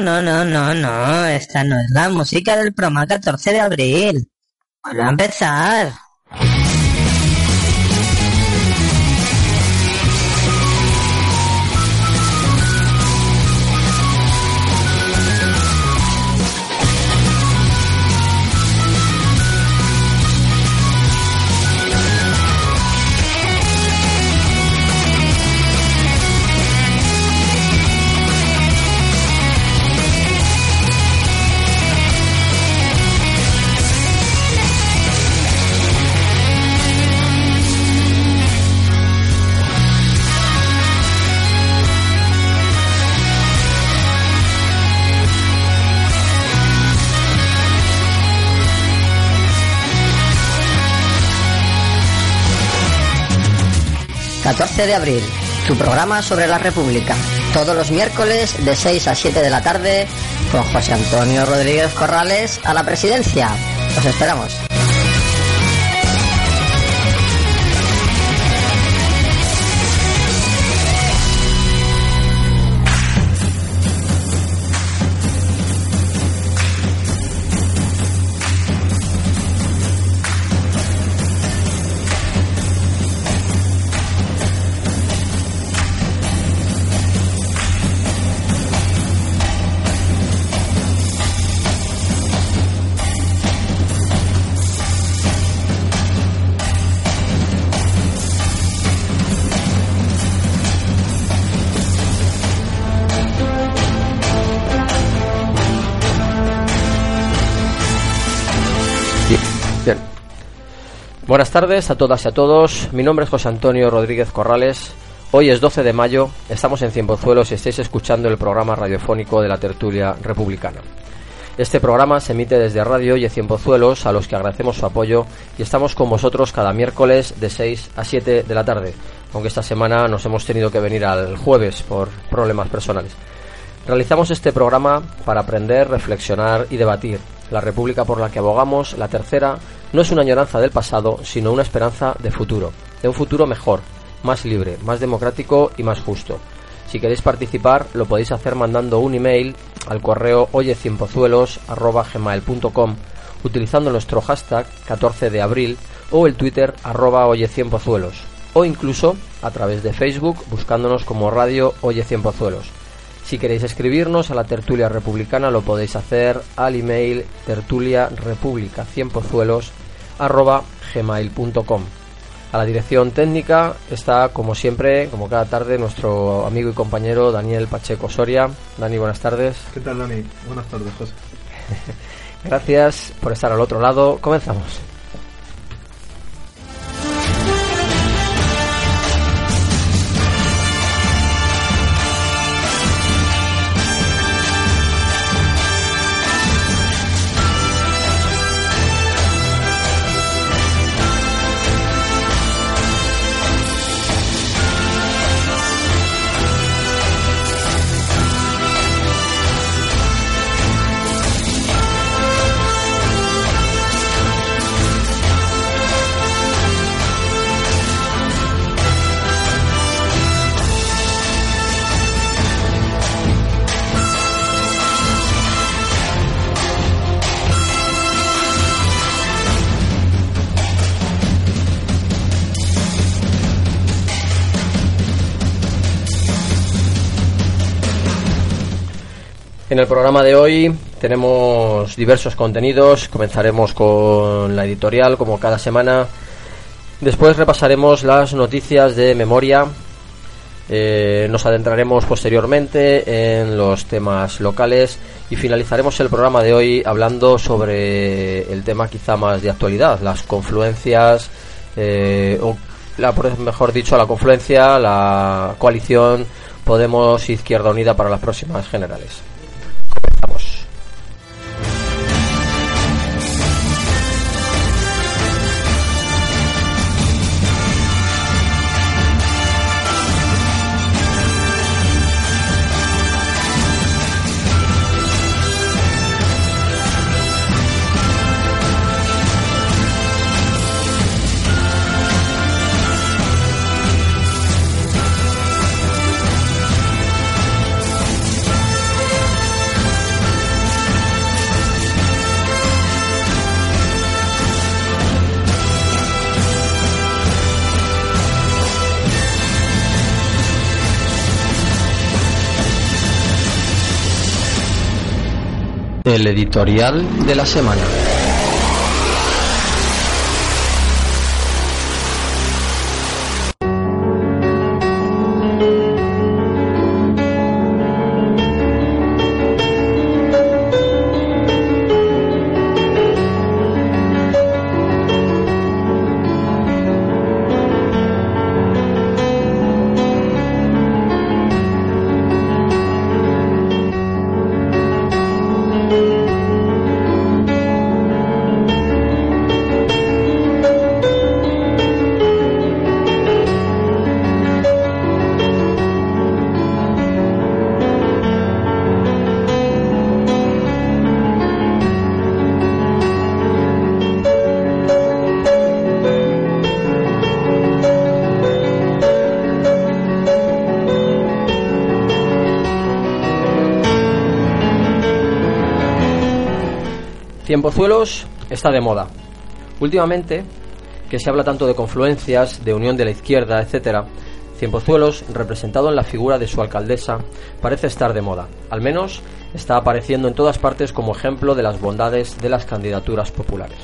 no, no, no, no. Esta no es la música del programa 14 de abril. Vuelve a empezar. 14 de abril, tu programa sobre la República. Todos los miércoles de 6 a 7 de la tarde con José Antonio Rodríguez Corrales a la presidencia. Os esperamos. Buenas tardes a todas y a todos. Mi nombre es José Antonio Rodríguez Corrales. Hoy es 12 de mayo, estamos en Cienpozuelos y estáis escuchando el programa radiofónico de la tertulia republicana. Este programa se emite desde Radio y Cienpozuelos, a los que agradecemos su apoyo y estamos con vosotros cada miércoles de 6 a 7 de la tarde, aunque esta semana nos hemos tenido que venir al jueves por problemas personales. Realizamos este programa para aprender, reflexionar y debatir. La República por la que abogamos, la tercera, no es una añoranza del pasado, sino una esperanza de futuro, de un futuro mejor, más libre, más democrático y más justo. Si queréis participar, lo podéis hacer mandando un email al correo oyecienpozuelos.com utilizando nuestro hashtag 14 de abril o el Twitter arroba oyecienpozuelos o incluso a través de Facebook buscándonos como Radio Oye Cienpozuelos. Si queréis escribirnos a la tertulia republicana lo podéis hacer al email tertuliarepublica100pozuelos arroba gmail.com A la dirección técnica está, como siempre, como cada tarde, nuestro amigo y compañero Daniel Pacheco Soria. Dani, buenas tardes. ¿Qué tal, Dani? Buenas tardes, José. Gracias por estar al otro lado. Comenzamos. En el programa de hoy tenemos diversos contenidos. Comenzaremos con la editorial, como cada semana. Después repasaremos las noticias de memoria. Eh, nos adentraremos posteriormente en los temas locales y finalizaremos el programa de hoy hablando sobre el tema quizá más de actualidad, las confluencias, eh, o mejor dicho, la confluencia, la coalición Podemos Izquierda Unida para las próximas generales. El editorial de la semana. Tiempozuelos está de moda. Últimamente, que se habla tanto de confluencias, de unión de la izquierda, etcétera, Cienpozuelos, representado en la figura de su alcaldesa, parece estar de moda. Al menos está apareciendo en todas partes como ejemplo de las bondades de las candidaturas populares.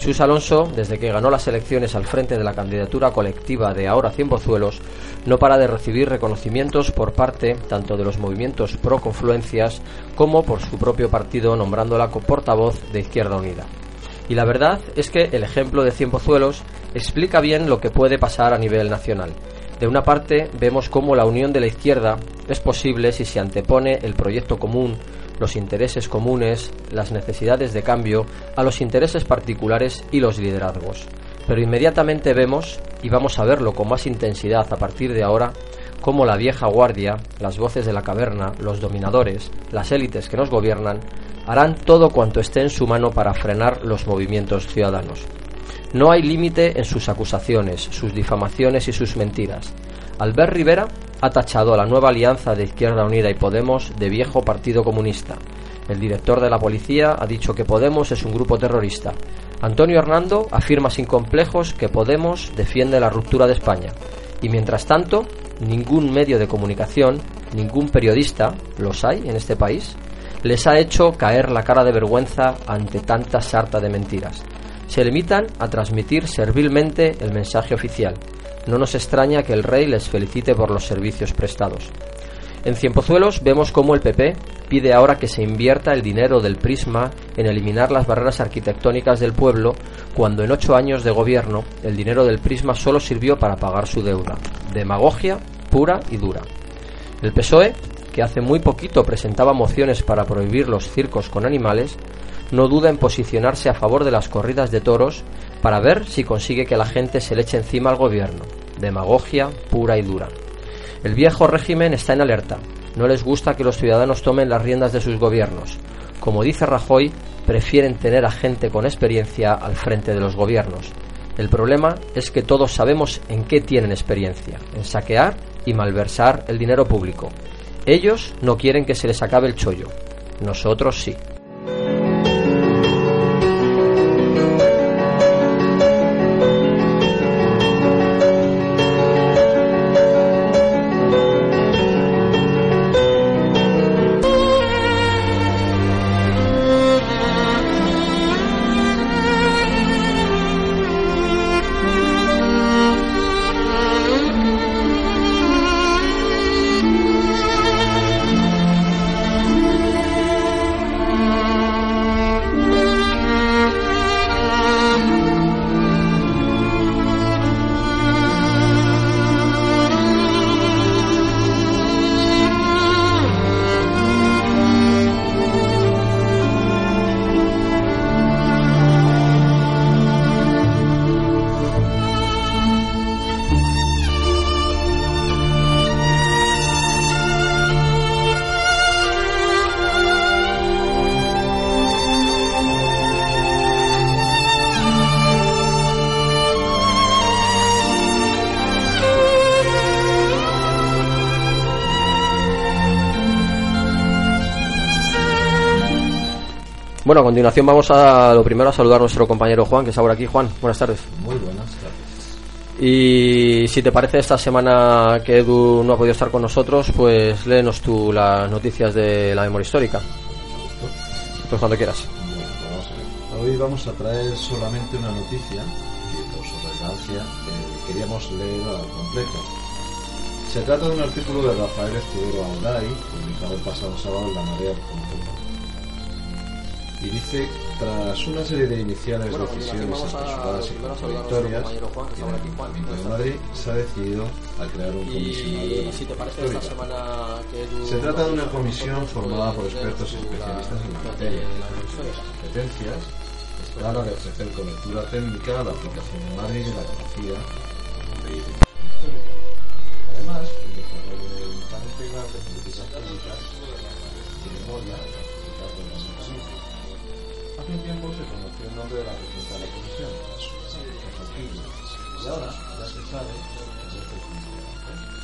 Chus Alonso, desde que ganó las elecciones al frente de la candidatura colectiva de Ahora Cienpozuelos, no para de recibir reconocimientos por parte tanto de los movimientos pro confluencias como por su propio partido nombrándola portavoz de Izquierda Unida. Y la verdad es que el ejemplo de Cienpozuelos explica bien lo que puede pasar a nivel nacional. De una parte, vemos cómo la unión de la izquierda es posible si se antepone el proyecto común los intereses comunes, las necesidades de cambio, a los intereses particulares y los liderazgos. Pero inmediatamente vemos, y vamos a verlo con más intensidad a partir de ahora, cómo la vieja guardia, las voces de la caverna, los dominadores, las élites que nos gobiernan, harán todo cuanto esté en su mano para frenar los movimientos ciudadanos. No hay límite en sus acusaciones, sus difamaciones y sus mentiras. Albert Rivera ha tachado a la nueva alianza de Izquierda Unida y Podemos de viejo Partido Comunista. El director de la policía ha dicho que Podemos es un grupo terrorista. Antonio Hernando afirma sin complejos que Podemos defiende la ruptura de España. Y mientras tanto, ningún medio de comunicación, ningún periodista, los hay en este país, les ha hecho caer la cara de vergüenza ante tanta sarta de mentiras. Se limitan a transmitir servilmente el mensaje oficial, no nos extraña que el rey les felicite por los servicios prestados. En Cienpozuelos vemos cómo el PP pide ahora que se invierta el dinero del Prisma en eliminar las barreras arquitectónicas del pueblo, cuando en ocho años de gobierno el dinero del Prisma solo sirvió para pagar su deuda. Demagogia pura y dura. El PSOE, que hace muy poquito presentaba mociones para prohibir los circos con animales, no duda en posicionarse a favor de las corridas de toros para ver si consigue que la gente se le eche encima al gobierno. Demagogia pura y dura. El viejo régimen está en alerta. No les gusta que los ciudadanos tomen las riendas de sus gobiernos. Como dice Rajoy, prefieren tener a gente con experiencia al frente de los gobiernos. El problema es que todos sabemos en qué tienen experiencia, en saquear y malversar el dinero público. Ellos no quieren que se les acabe el chollo. Nosotros sí. Continuación vamos a lo primero a saludar a nuestro compañero Juan, que está por aquí. Juan, buenas tardes. Muy buenas tardes. Y si te parece, esta semana que Edu no ha podido estar con nosotros, pues léenos tú las noticias de la memoria histórica. Pues cuando quieras. Bueno, vamos a ver. Hoy vamos a traer solamente una noticia que por su relevancia eh, queríamos leer al completo. Se trata de un artículo de Rafael Escudero Alday, publicado el pasado sábado en la marea.com. Y dice, tras una serie de iniciales Bueno, decisiones a- apresuradas y a contradictorias, que en el Ayuntamiento de Madrid se ha decidido a crear un comisionado de Y la si te parece, histórica. esta semana que Edu Se trata de una comisión formada por expertos y especialistas en la materia. competencias está la de ofrecer cobertura técnica a la aplicación de Madrid de la histórica. Además, el desarrollo del plan integral de políticas públicas de memoria Un tiempo se conoció el nombre de la presidenta de la comisión, Quillo, y ahora ya se sabe que es el presidente.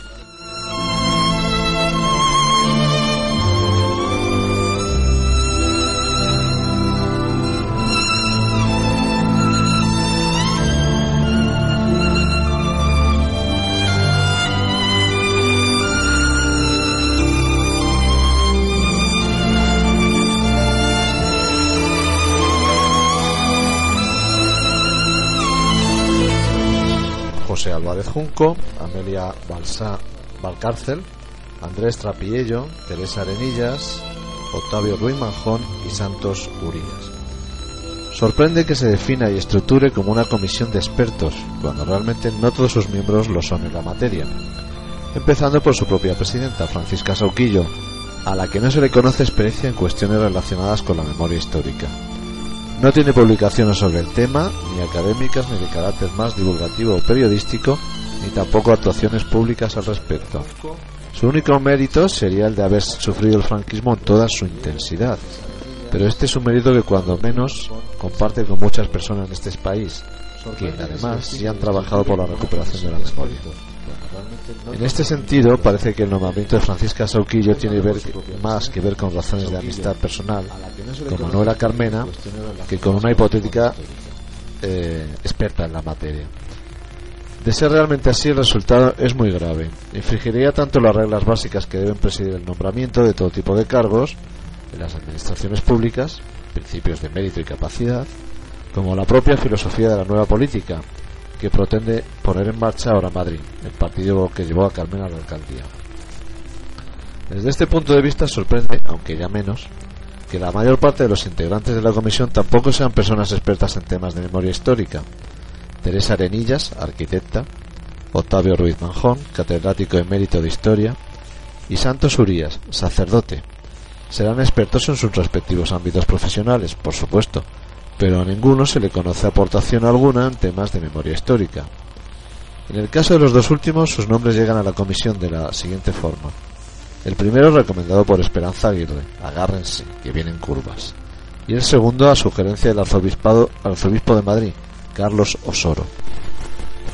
Junco, Amelia Balsá Valcárcel, Andrés Trapiello, Teresa Arenillas, Octavio Ruiz Manjón y Santos Urías. Sorprende que se defina y estructure como una comisión de expertos, cuando realmente no todos sus miembros lo son en la materia. Empezando por su propia presidenta, Francisca Sauquillo, a la que no se le conoce experiencia en cuestiones relacionadas con la memoria histórica. No tiene publicaciones sobre el tema, ni académicas, ni de carácter más divulgativo o periodístico, ni tampoco actuaciones públicas al respecto. Su único mérito sería el de haber sufrido el franquismo en toda su intensidad. Pero este es un mérito que cuando menos comparte con muchas personas en este país, que además sí han trabajado por la recuperación de la memoria. En este sentido, parece que el nombramiento de Francisca Sauquillo tiene ver- más que ver con razones de amistad personal con Manuela Carmena que con una hipotética eh, experta en la materia. De ser realmente así, el resultado es muy grave. Infringiría tanto las reglas básicas que deben presidir el nombramiento de todo tipo de cargos en las administraciones públicas, principios de mérito y capacidad, como la propia filosofía de la nueva política, que pretende poner en marcha ahora Madrid, el partido que llevó a Carmena a la alcaldía. Desde este punto de vista sorprende, aunque ya menos, que la mayor parte de los integrantes de la comisión tampoco sean personas expertas en temas de memoria histórica. Teresa Arenillas, arquitecta, Octavio Ruiz Manjón, catedrático emérito de historia, y Santos Urías, sacerdote. Serán expertos en sus respectivos ámbitos profesionales, por supuesto, pero a ninguno se le conoce aportación alguna en temas de memoria histórica. En el caso de los dos últimos, sus nombres llegan a la comisión de la siguiente forma. El primero recomendado por Esperanza Aguirre, agárrense, que vienen curvas. Y el segundo a sugerencia del arzobispado, arzobispo de Madrid, Carlos Osoro.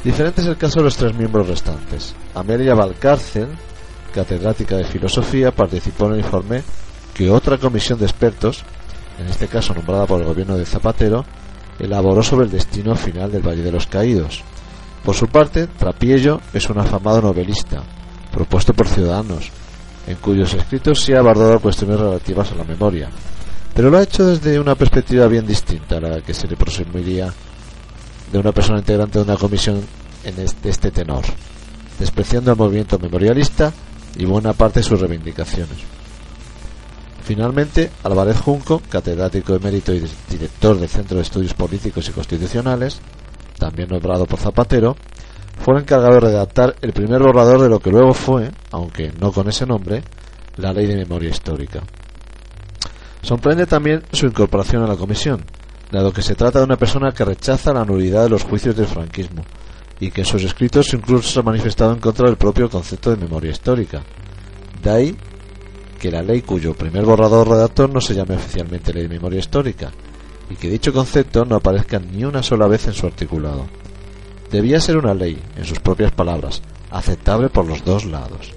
Diferente es el caso de los tres miembros restantes. Amelia Valcárcel, catedrática de filosofía, participó en el informe que otra comisión de expertos, en este caso nombrada por el gobierno de Zapatero, elaboró sobre el destino final del Valle de los Caídos. Por su parte, Trapiello es un afamado novelista, propuesto por Ciudadanos, en cuyos escritos se ha abordado cuestiones relativas a la memoria, pero lo ha hecho desde una perspectiva bien distinta a la que se le presumiría de una persona integrante de una comisión en este, tenor, despreciando al movimiento memorialista y buena parte de sus reivindicaciones. Finalmente, Álvarez Junco, catedrático emérito y director del Centro de Estudios Políticos y Constitucionales, también nombrado por Zapatero, fue el encargado de redactar el primer borrador de lo que luego fue, aunque no con ese nombre, la Ley de Memoria Histórica. Sorprende también su incorporación a la comisión, dado que se trata de una persona que rechaza la nulidad de los juicios del franquismo y que en sus escritos incluso se ha manifestado en contra del propio concepto de memoria histórica. De ahí que la ley cuyo primer borrador redactor no se llame oficialmente Ley de Memoria Histórica y que dicho concepto no aparezca ni una sola vez en su articulado. Debía ser una ley, en sus propias palabras, aceptable por los dos lados.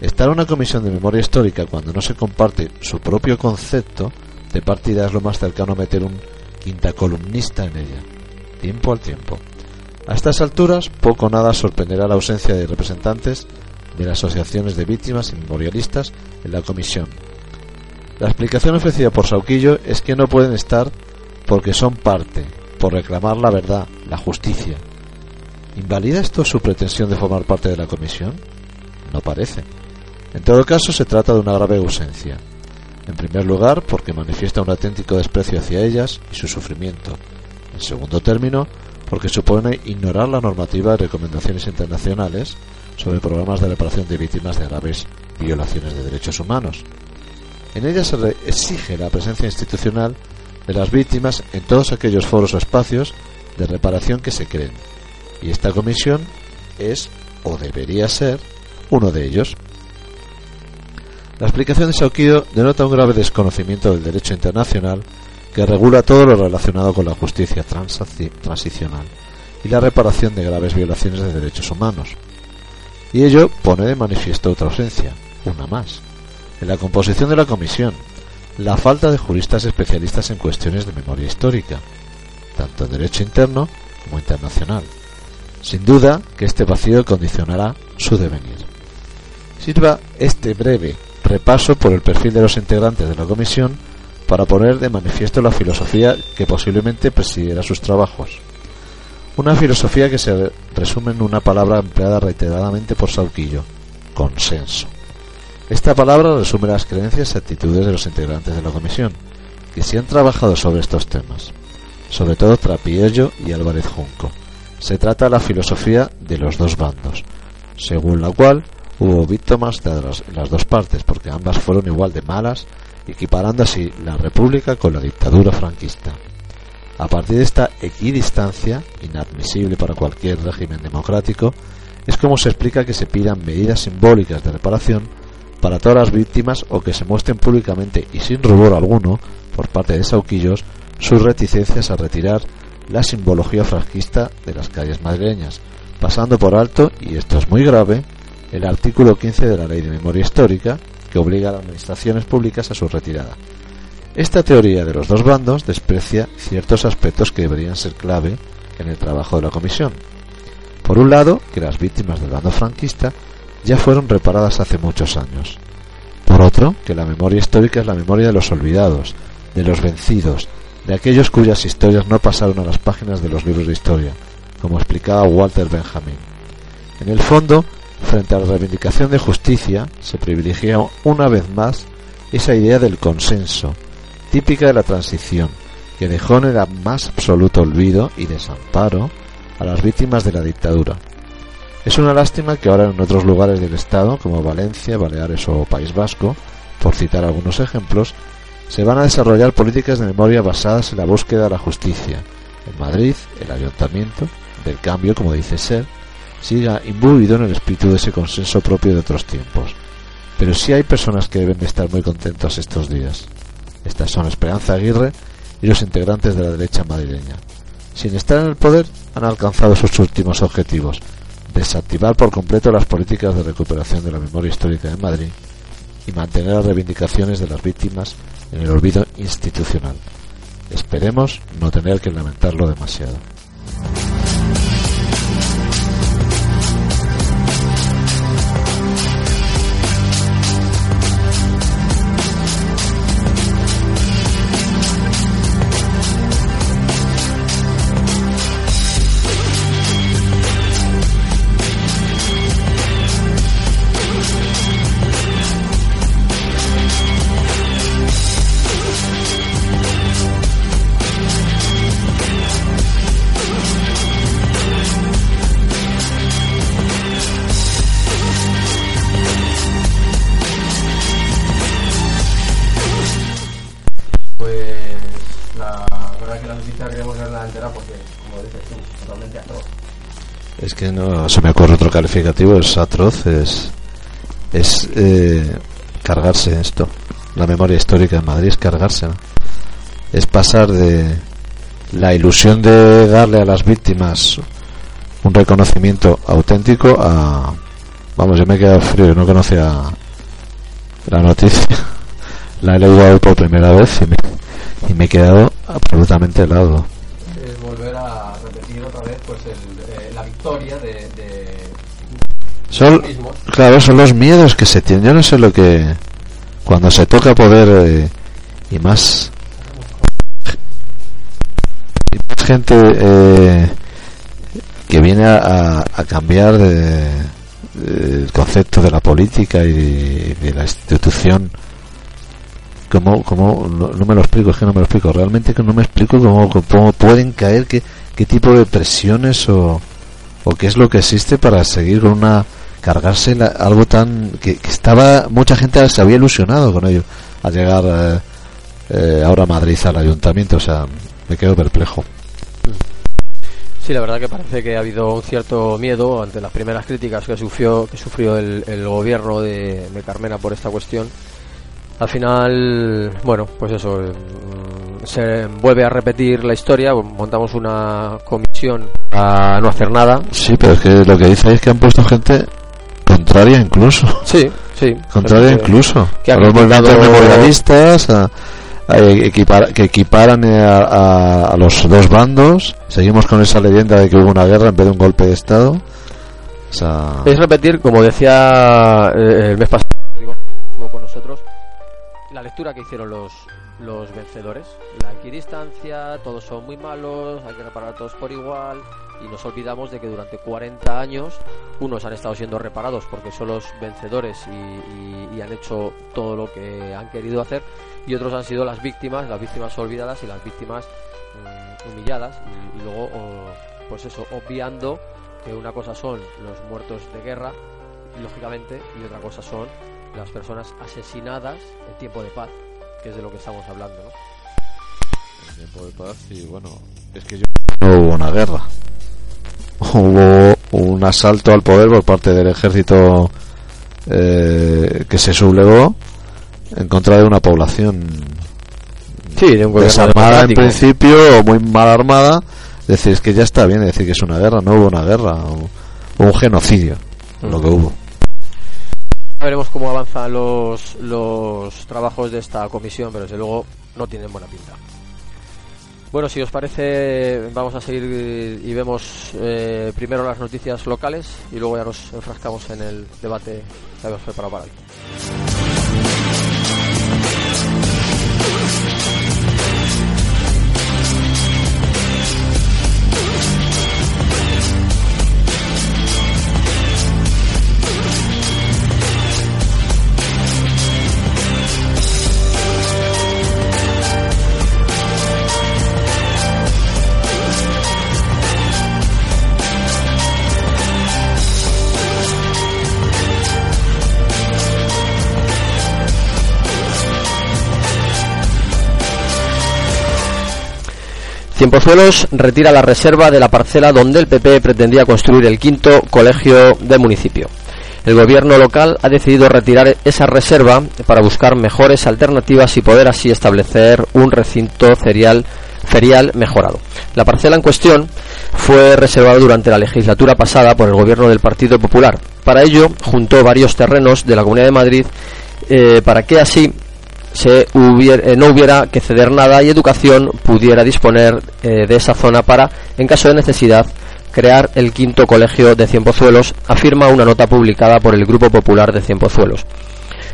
Estar una comisión de memoria histórica cuando no se comparte su propio concepto de partida es lo más cercano a meter un quinta columnista en ella, tiempo al tiempo. A estas alturas, poco o nada sorprenderá la ausencia de representantes de las asociaciones de víctimas y memorialistas en la comisión. La explicación ofrecida por Sauquillo es que no pueden estar porque son parte, por reclamar la verdad, la justicia. ¿Invalida esto su pretensión de formar parte de la comisión? No parece. En todo caso, se trata de una grave ausencia. En primer lugar, porque manifiesta un auténtico desprecio hacia ellas y su sufrimiento. En segundo término, porque supone ignorar la normativa y recomendaciones internacionales sobre programas de reparación de víctimas de graves violaciones de derechos humanos. En ella se exige la presencia institucional de las víctimas en todos aquellos foros o espacios de reparación que se creen, y esta comisión es, o debería ser, uno de ellos. La explicación de Sauquido denota un grave desconocimiento del derecho internacional que regula todo lo relacionado con la justicia transicional y la reparación de graves violaciones de derechos humanos. Y ello pone de manifiesto otra ausencia, una más, en la composición de la comisión, la falta de juristas especialistas en cuestiones de memoria histórica, tanto en derecho interno como internacional. Sin duda que este vacío condicionará su devenir. Sirva este breve repaso por el perfil de los integrantes de la comisión para poner de manifiesto la filosofía que posiblemente presidiera sus trabajos. Una filosofía que se resume en una palabra empleada reiteradamente por Sauquillo, consenso. Esta palabra resume las creencias y actitudes de los integrantes de la comisión, que sí han trabajado sobre estos temas, sobre todo Trapiello y Álvarez Junco. Se trata de la filosofía de los dos bandos, según la cual hubo víctimas de las, dos partes, porque ambas fueron igual de malas, equiparando así la república con la dictadura franquista. A partir de esta equidistancia, inadmisible para cualquier régimen democrático, es como se explica que se pidan medidas simbólicas de reparación para todas las víctimas o que se muestren públicamente y sin rubor alguno, por parte de Sauquillos, sus reticencias a retirar la simbología franquista de las calles madrileñas, pasando por alto, y esto es muy grave, el artículo 15 de la Ley de Memoria Histórica, que obliga a las administraciones públicas a su retirada. Esta teoría de los dos bandos desprecia ciertos aspectos que deberían ser clave en el trabajo de la Comisión. Por un lado, que las víctimas del bando franquista ya fueron reparadas hace muchos años. Por otro, que la memoria histórica es la memoria de los olvidados, de los vencidos, de aquellos cuyas historias no pasaron a las páginas de los libros de historia, como explicaba Walter Benjamin. En el fondo, frente a la reivindicación de justicia, se privilegia una vez más esa idea del consenso, típica de la transición, que dejó en el más absoluto olvido y desamparo a las víctimas de la dictadura. Es una lástima que ahora en otros lugares del Estado, como Valencia, Baleares o País Vasco, por citar algunos ejemplos, se van a desarrollar políticas de memoria basadas en la búsqueda de la justicia. En Madrid, el ayuntamiento, del cambio, como dice ser, siga imbuido en el espíritu de ese consenso propio de otros tiempos. Pero sí hay personas que deben de estar muy contentos estos días. Estas son Esperanza Aguirre y los integrantes de la derecha madrileña. Sin estar en el poder, han alcanzado sus últimos objetivos, desactivar por completo las políticas de recuperación de la memoria histórica de Madrid y mantener las reivindicaciones de las víctimas en el olvido institucional. Esperemos no tener que lamentarlo demasiado. No se me ocurre otro calificativo, es atroz, es, es eh, cargarse esto. La memoria histórica de Madrid es cargarse, es pasar de la ilusión de darle a las víctimas un reconocimiento auténtico a vamos yo me he quedado frío no conocía la noticia la he leído por primera vez y me, y me he quedado absolutamente helado. Es volver a eh, de, de Son, claro, son los miedos que se tienen. Yo no sé lo que. Cuando se toca poder eh, y más. y más gente eh, que viene a, cambiar de, de- el concepto de la política y de, de la institución. ¿Cómo, cómo, no, no me lo explico, es que no me lo explico. Realmente que no me explico cómo, cómo pueden caer, qué, qué tipo de presiones o, o qué es lo que existe para seguir con una cargarse la- algo tan que, que estaba mucha gente se había ilusionado con ello al llegar eh, eh, ahora a Madrid al ayuntamiento o sea me quedo perplejo Sí, la verdad que parece que ha habido un cierto miedo ante las primeras críticas que sufrió, que sufrió el, el gobierno de, de Carmena por esta cuestión. Al final, bueno, pues eso, eh, se vuelve a repetir la historia, montamos una comisión a no hacer nada. sí pero es que lo que dice es que han puesto gente contraria incluso Sí, sí. contraria que- incluso que ha a los movimientos criticado- memorialistas a, a equipar- que equiparan eh, a, a- a los dos bandos seguimos con esa leyenda de que hubo una guerra en vez de un golpe de estado o sea Es repetir, como decía eh, el mes pasado, digo, con nosotros, la lectura que hicieron los, los vencedores. La equidistancia, todos son muy malos, hay que reparar a todos por igual, y nos olvidamos de que durante 40 años unos han estado siendo reparados porque son los vencedores y, han hecho todo lo que han querido hacer, y otros han sido las víctimas, las víctimas olvidadas y las víctimas mm, humilladas, y, luego, o, pues eso, obviando que una cosa son los muertos de guerra, lógicamente, y otra cosa son las personas asesinadas en tiempo de paz, que es de lo que estamos hablando, ¿no? tiempo de paz y bueno, es que yo... no hubo una guerra. Hubo un asalto al poder por parte del ejército eh, que se sublevó en contra de una población Sí, de un gobierno desarmada en principio o muy mal armada. Decir, es que ya está bien decir que es una guerra, no hubo una guerra, hubo un genocidio, lo que hubo. Veremos cómo avanzan los, los trabajos de esta comisión, pero desde luego no tienen buena pinta. Bueno, si os parece, vamos a seguir y vemos eh, primero las noticias locales y luego ya nos enfrascamos en el debate que habíamos preparado para hoy. Cienpozuelos retira la reserva de la parcela donde el PP pretendía construir el quinto colegio del municipio. El gobierno local ha decidido retirar esa reserva para buscar mejores alternativas y poder así establecer un recinto ferial, ferial mejorado. La parcela en cuestión fue reservada durante la legislatura pasada por el gobierno del Partido Popular. Para ello, juntó varios terrenos de la Comunidad de Madrid eh, para que así se hubiera, eh, no hubiera que ceder nada y educación pudiera disponer eh, de esa zona para, en caso de necesidad, crear el quinto colegio de Cienpozuelos, afirma una nota publicada por el Grupo Popular de Cienpozuelos.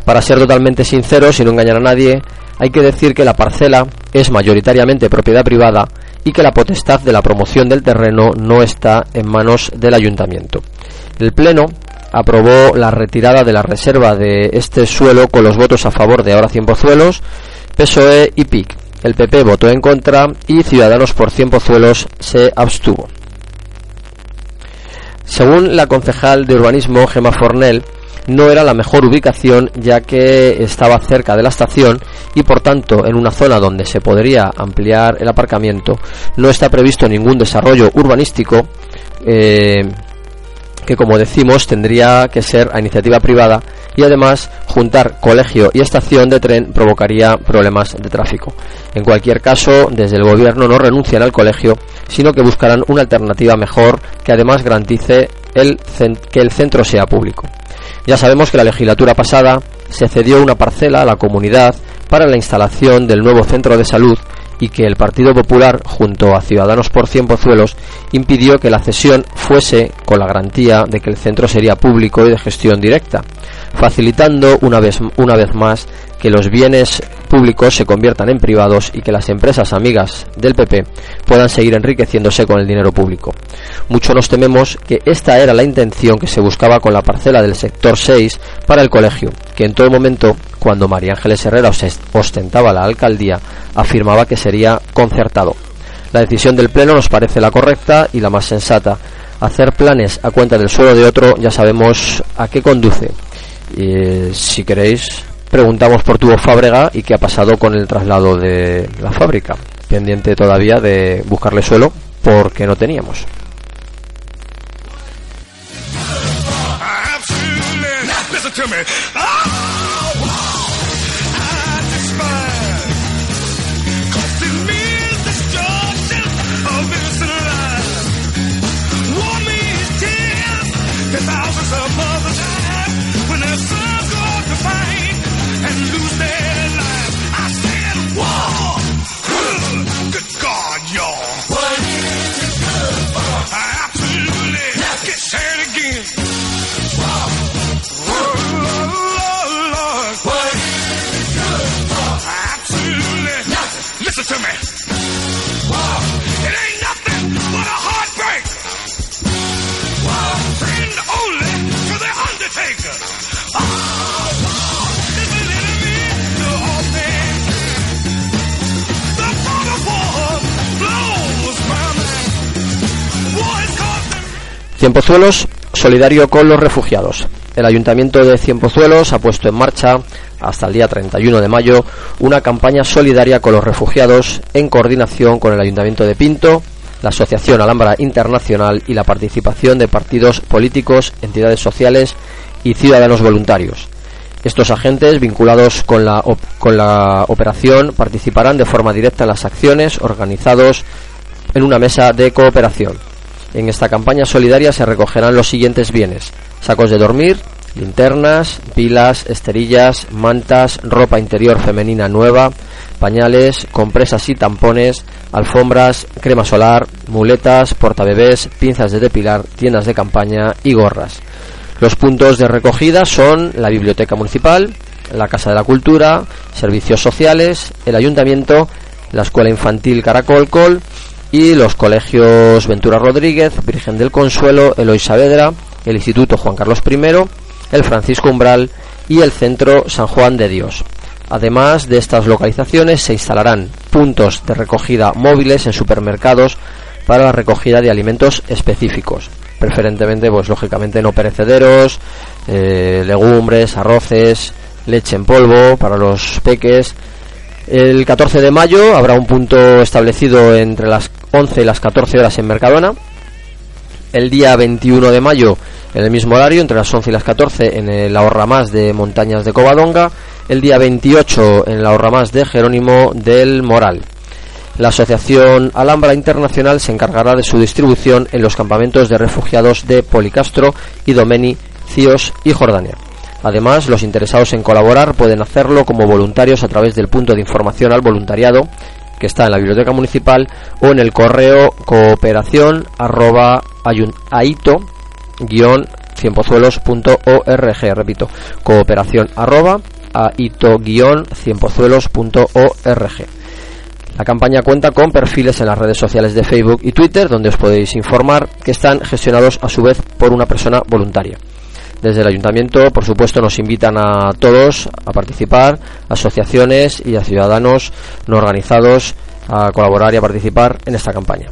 Para ser totalmente sinceros y no engañar a nadie, hay que decir que la parcela es mayoritariamente propiedad privada y que la potestad de la promoción del terreno no está en manos del ayuntamiento. El Pleno aprobó la retirada de la reserva de este suelo con los votos a favor de Ahora Cienpozuelos, PSOE y PIC. El PP votó en contra y Ciudadanos por Cienpozuelos se abstuvo. Según la concejal de urbanismo Gemma Fornell, no era la mejor ubicación ya que estaba cerca de la estación y por tanto en una zona donde se podría ampliar el aparcamiento no está previsto ningún desarrollo urbanístico eh, que como decimos tendría que ser a iniciativa privada y además juntar colegio y estación de tren provocaría problemas de tráfico. En cualquier caso, desde el gobierno no renuncian al colegio, sino que buscarán una alternativa mejor que además garantice el que el centro sea público. Ya sabemos que la legislatura pasada se cedió una parcela a la comunidad para la instalación del nuevo centro de salud y que el Partido Popular, junto a Ciudadanos por Cien Pozuelos, impidió que la cesión fuese con la garantía de que el centro sería público y de gestión directa, facilitando una vez, una vez más que los bienes públicos se conviertan en privados y que las empresas amigas del PP puedan seguir enriqueciéndose con el dinero público. Mucho nos tememos que esta era la intención que se buscaba con la parcela del sector 6 para el colegio, que en todo momento, cuando María Ángeles Herrera ostentaba la alcaldía, afirmaba que sería concertado. La decisión del Pleno nos parece la correcta y la más sensata. Hacer planes a cuenta del suelo de otro ya sabemos a qué conduce. Y, si queréis, preguntamos por Tubo Fábrega y qué ha pasado con el traslado de la fábrica. Pendiente todavía de buscarle suelo porque no teníamos. Cienpozuelos solidario con los refugiados. El Ayuntamiento de Cienpozuelos ha puesto en marcha hasta el día 31 de mayo una campaña solidaria con los refugiados en coordinación con el Ayuntamiento de Pinto, la Asociación Alhambra Internacional y la participación de partidos políticos, entidades sociales y ciudadanos voluntarios. Estos agentes vinculados con la, con la operación participarán de forma directa en las acciones organizados en una mesa de cooperación. En esta campaña solidaria se recogerán los siguientes bienes: sacos de dormir, linternas, pilas, esterillas, mantas, ropa interior femenina nueva, pañales, compresas y tampones, alfombras, crema solar, muletas, portabebés, pinzas de depilar, tiendas de campaña y gorras. Los puntos de recogida son la Biblioteca Municipal, la Casa de la Cultura, Servicios Sociales, el Ayuntamiento, la Escuela Infantil Caracol Col, y los colegios Ventura Rodríguez, Virgen del Consuelo, Eloy Saavedra, el Instituto Juan Carlos I, el Francisco Umbral y el Centro San Juan de Dios. Además de estas localizaciones se instalarán puntos de recogida móviles en supermercados para la recogida de alimentos específicos, preferentemente pues lógicamente no perecederos, eh, legumbres, arroces, leche en polvo para los peques. El 14 de mayo habrá un punto establecido entre las 11 y las 14 horas en Mercadona. El día 21 de mayo, en el mismo horario, entre las 11 y las 14, en el Ahorra Más de Montañas de Covadonga. El día 28, en el Ahorra Más de Jerónimo del Moral. La Asociación Alhambra Internacional se encargará de su distribución en los campamentos de refugiados de Policastro, Idomeni, Cíos y Jordania. Además, los interesados en colaborar pueden hacerlo como voluntarios a través del punto de información al voluntariado que está en la biblioteca municipal o en el correo cooperación arroba aito guion cienpozuelos.org repito cooperación arroba aito guion cienpozuelos.org la campaña cuenta con perfiles en las redes sociales de Facebook y Twitter donde os podéis informar que están gestionados a su vez por una persona voluntaria. Desde el ayuntamiento, por supuesto, nos invitan a todos a participar, asociaciones y a ciudadanos no organizados a colaborar y a participar en esta campaña.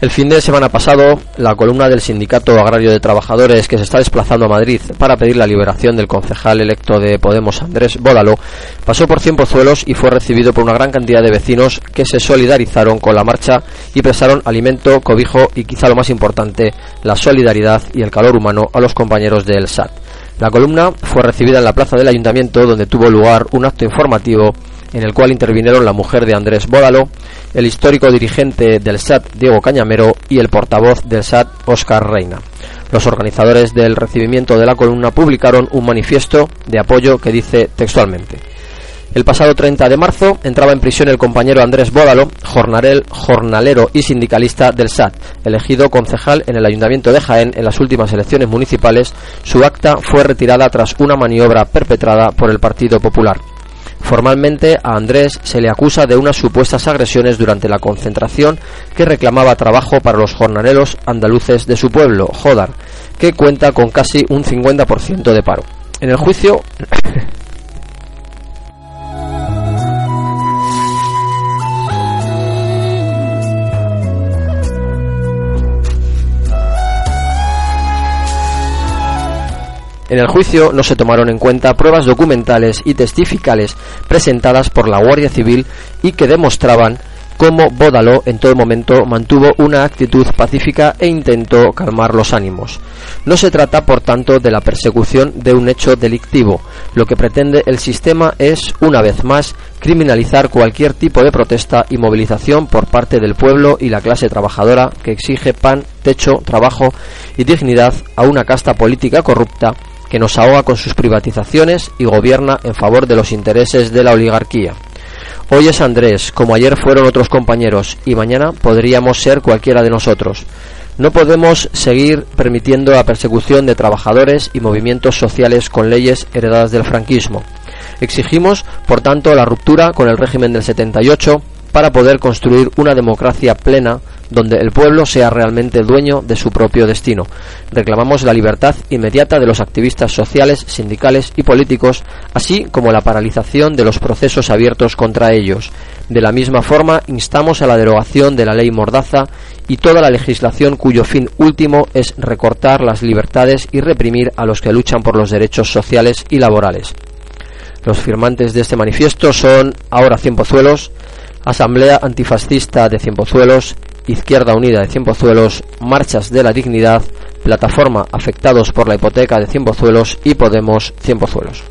El fin de semana pasado, la columna del Sindicato Agrario de Trabajadores que se está desplazando a Madrid para pedir la liberación del concejal electo de Podemos Andrés Bódalo pasó por Cien Pozuelos y fue recibido por una gran cantidad de vecinos que se solidarizaron con la marcha y prestaron alimento, cobijo y quizá lo más importante, la solidaridad y el calor humano a los compañeros del SAT. La columna fue recibida en la plaza del ayuntamiento donde tuvo lugar un acto informativo en el cual intervinieron la mujer de Andrés Bódalo, el histórico dirigente del SAT Diego Cañamero y el portavoz del SAT Óscar Reina. Los organizadores del recibimiento de la columna publicaron un manifiesto de apoyo que dice textualmente el pasado 30 de marzo entraba en prisión el compañero Andrés Bódalo, jornalero, y sindicalista del SAT, elegido concejal en el Ayuntamiento de Jaén en las últimas elecciones municipales. Su acta fue retirada tras una maniobra perpetrada por el Partido Popular. Formalmente a Andrés se le acusa de unas supuestas agresiones durante la concentración que reclamaba trabajo para los jornaleros andaluces de su pueblo, Jodar, que cuenta con casi un 50% de paro. En el juicio En el juicio no se tomaron en cuenta pruebas documentales y testificales presentadas por la Guardia Civil y que demostraban cómo Bódalo en todo momento mantuvo una actitud pacífica e intentó calmar los ánimos. No se trata, por tanto, de la persecución de un hecho delictivo. Lo que pretende el sistema es, una vez más, criminalizar cualquier tipo de protesta y movilización por parte del pueblo y la clase trabajadora que exige pan, techo, trabajo y dignidad a una casta política corrupta que nos ahoga con sus privatizaciones y gobierna en favor de los intereses de la oligarquía. Hoy es Andrés, como ayer fueron otros compañeros, y mañana podríamos ser cualquiera de nosotros. No podemos seguir permitiendo la persecución de trabajadores y movimientos sociales con leyes heredadas del franquismo. Exigimos, por tanto, la ruptura con el régimen del 78 para poder construir una democracia plena donde el pueblo sea realmente dueño de su propio destino. Reclamamos la libertad inmediata de los activistas sociales, sindicales y políticos, así como la paralización de los procesos abiertos contra ellos. De la misma forma, instamos a la derogación de la ley Mordaza y toda la legislación cuyo fin último es recortar las libertades y reprimir a los que luchan por los derechos sociales y laborales. Los firmantes de este manifiesto son ahora Cien Pozuelos, Asamblea Antifascista de Cienpozuelos, Izquierda Unida de Cienpozuelos, Marchas de la Dignidad, Plataforma Afectados por la Hipoteca de Cienpozuelos y Podemos Cienpozuelos.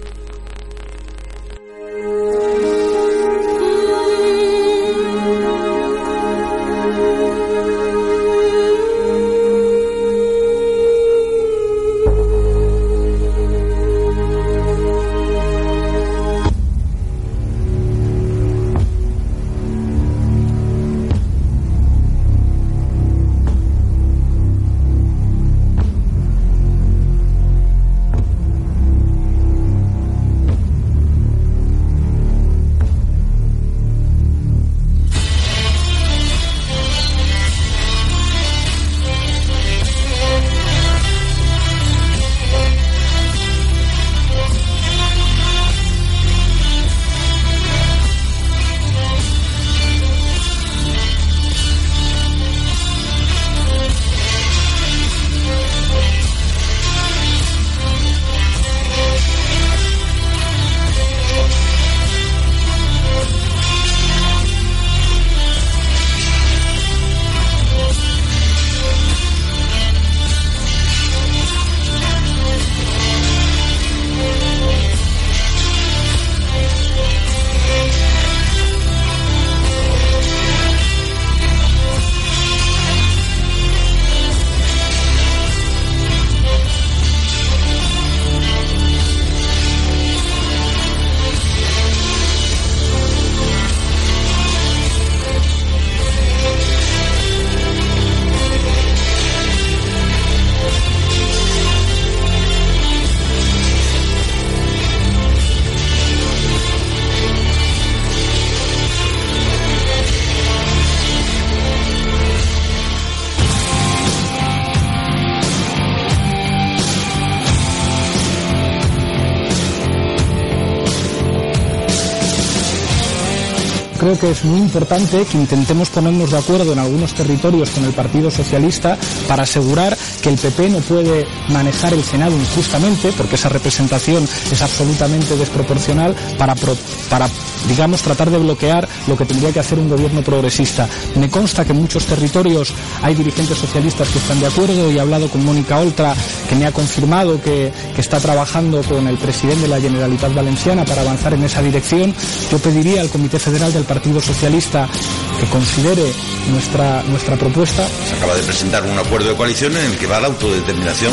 Creo que es muy importante que intentemos ponernos de acuerdo en algunos territorios con el Partido Socialista para asegurar que el PP no puede manejar el Senado injustamente, porque esa representación es absolutamente desproporcional, para, para digamos, tratar de bloquear lo que tendría que hacer un gobierno progresista. Me consta que en muchos territorios hay dirigentes socialistas que están de acuerdo y he hablado con Mónica Oltra, que me ha confirmado que, está trabajando con el presidente de la Generalitat Valenciana para avanzar en esa dirección. Yo pediría al Comité Federal del Partido Socialista que considere nuestra, nuestra propuesta. Se acaba de presentar un acuerdo de coalición en el que va la autodeterminación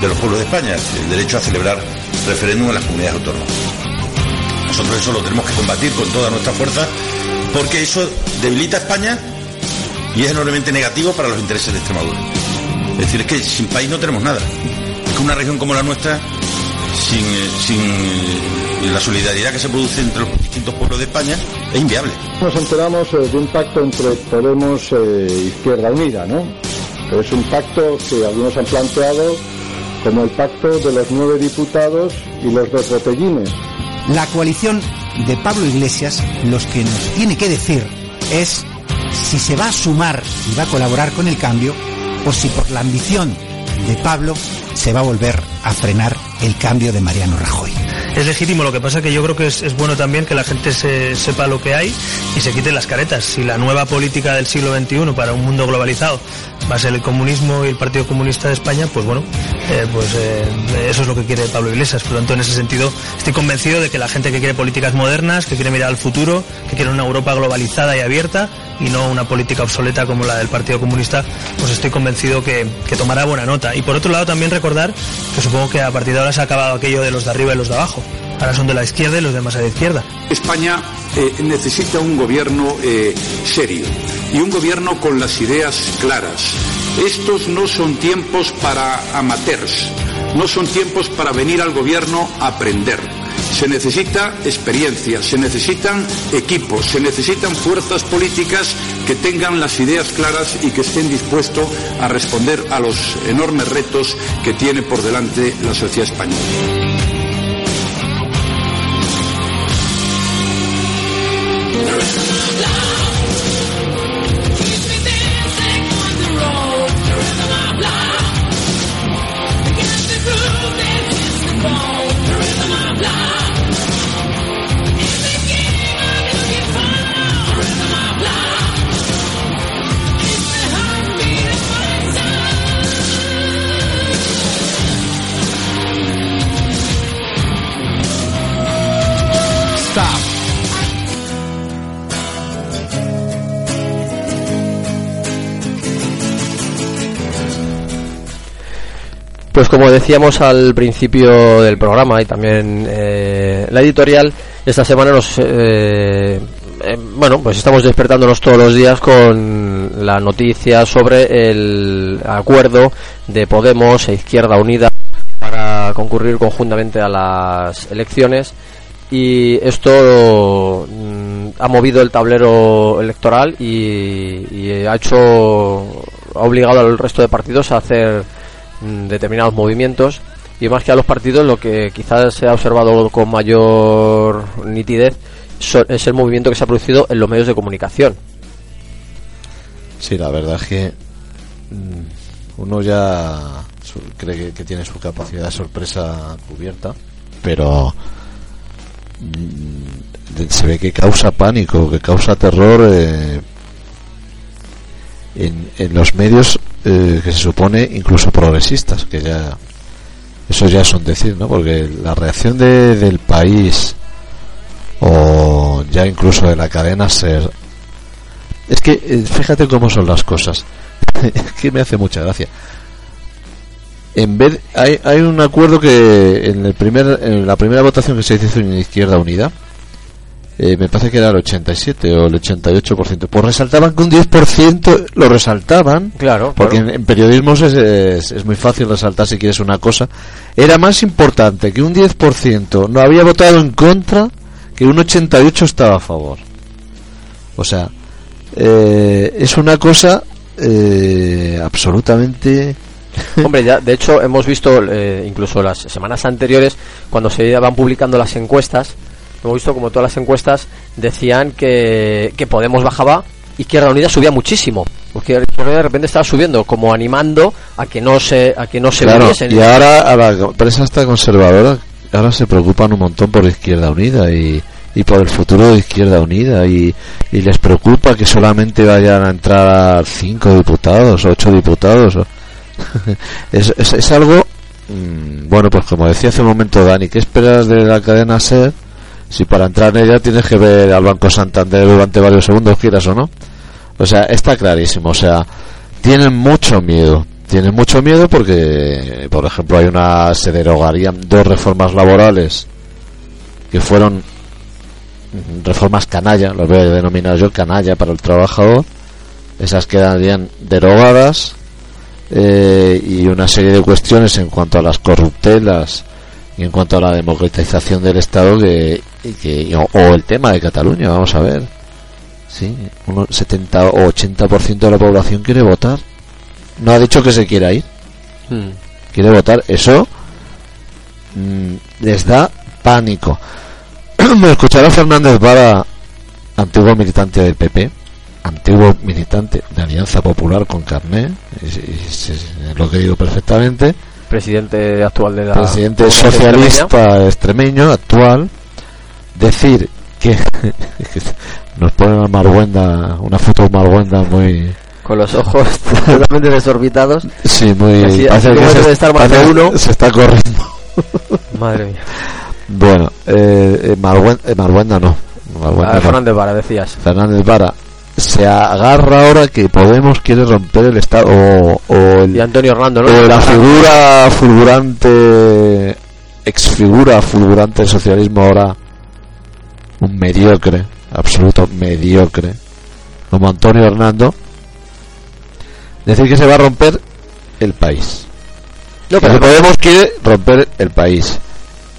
de los pueblos de España, el derecho a celebrar referéndum en las comunidades autónomas. Nosotros eso lo tenemos que combatir con toda nuestra fuerza porque eso debilita a España y es enormemente negativo para los intereses de Extremadura. Es decir, es que sin país no tenemos nada. Es que una región como la nuestra, sin, eh, sin eh, la solidaridad que se produce entre los distintos pueblos de España, es inviable. Nos enteramos eh, de un pacto entre Podemos e Izquierda Unida, ¿no? Es un pacto que algunos han planteado como el pacto de los nueve diputados y los dos botellines. La coalición de Pablo Iglesias los que nos tiene que decir es si se va a sumar y va a colaborar con el cambio o si por la ambición de Pablo se va a volver a frenar el cambio de Mariano Rajoy. Es legítimo, lo que pasa que yo creo que es, es bueno también que la gente se, sepa lo que hay y se quite las caretas. Si la nueva política del siglo XXI para un mundo globalizado va a ser el comunismo y el Partido Comunista de España, pues bueno, eh, pues eh, eso es lo que quiere Pablo Iglesias. Por lo tanto, en ese sentido, estoy convencido de que la gente que quiere políticas modernas, que quiere mirar al futuro, que quiere una Europa globalizada y abierta y no una política obsoleta como la del Partido Comunista, pues estoy convencido que, que tomará buena nota. Y por otro lado, también recordar que supongo que a partir de ahora se ha acabado aquello de los de arriba y los de abajo. Ahora son de la izquierda y los demás a la izquierda. España eh, necesita un gobierno serio y un gobierno con las ideas claras. Estos no son tiempos para amateurs, no son tiempos para venir al gobierno a aprender. Se necesita experiencia, se necesitan equipos, se necesitan fuerzas políticas que tengan las ideas claras y que estén dispuestos a responder a los enormes retos que tiene por delante la sociedad española. Como decíamos al principio del programa y también eh, la editorial, esta semana nos eh, eh, bueno, pues estamos despertándonos todos los días con la noticia sobre el acuerdo de Podemos e Izquierda Unida para concurrir conjuntamente a las elecciones. Y esto mm, ha movido el tablero electoral y, y ha hecho ha obligado al resto de partidos a hacer determinados movimientos y más que a los partidos lo que quizás se ha observado con mayor nitidez es el movimiento que se ha producido en los medios de comunicación. Sí, la verdad es que mm, uno ya cree que, tiene su capacidad de sorpresa cubierta, pero mm, se ve que causa pánico, que causa terror eh, en, en los medios eh, que se supone incluso progresistas, que ya eso ya es un decir, ¿no? Porque la reacción de, del país o ya incluso de la cadena ser es que eh, fíjate cómo son las cosas. que me hace mucha gracia. En vez hay, hay un acuerdo que en el primer en la primera votación que se hizo en Izquierda Unida eh, me parece que era el 87 o el 88%. Pues resaltaban que un 10% lo resaltaban. Claro. Porque En, periodismo es, es, muy fácil resaltar si quieres una cosa. Era más importante que un 10% no había votado en contra que un 88% estaba a favor. O sea, eh, es una cosa eh, absolutamente. Hombre, ya, de hecho, hemos visto incluso las semanas anteriores, cuando se iban publicando las encuestas, hemos visto como todas las encuestas decían que, que Podemos bajaba y Izquierda Unida subía muchísimo. Porque Izquierda Unida de repente estaba subiendo, como animando a que no se, a que no se Claro, y ahora a la prensa está conservadora, ahora se preocupan un montón por Izquierda Unida y, y por el futuro de Izquierda Unida y, y les preocupa que solamente vayan a entrar cinco diputados, ocho diputados. es, es, es algo, mm, bueno, pues como decía hace un momento Dani, ¿qué esperas de la cadena SER? Si para entrar en ella tienes que ver al Banco Santander durante varios segundos, quieras o no. O sea, está clarísimo. O sea, tienen mucho miedo. Tienen mucho miedo porque, por ejemplo, hay una se derogarían dos reformas laborales que fueron reformas canalla, las voy a denominar yo canalla para el trabajador. Esas quedarían derogadas eh, y una serie de cuestiones en cuanto a las corruptelas y en cuanto a la democratización del Estado que, o, o el tema de Cataluña, vamos a ver. Sí, un 70 o 80% de la población quiere votar. No ha dicho que se quiera ir. Hmm. Quiere votar. Eso mm, les da pánico. Me escuchará Fernández Vara, antiguo militante del PP, antiguo militante de Alianza Popular con Carné, es, es- es lo que digo perfectamente, Presidente actual de la presidente Comunidad Extremeña. socialista extremeño actual, decir que nos pone una marguenda, una foto de marguenda muy Con los ojos totalmente desorbitados. sí muy Así- que se, estar más de uno. se está corriendo Madre mía. bueno eh, eh, Margüen- eh, no Marguenda Ah, no. Fernández Vara, decías. Fernández Vara se agarra ahora que Podemos quiere romper el Estado o, o el- Y Antonio Hernando, ¿no? o la figura fulgurante exfigura fulgurante del socialismo ahora un mediocre absoluto mediocre como Antonio Hernando decir que se va a romper el país. No, que Podemos quiere romper el país.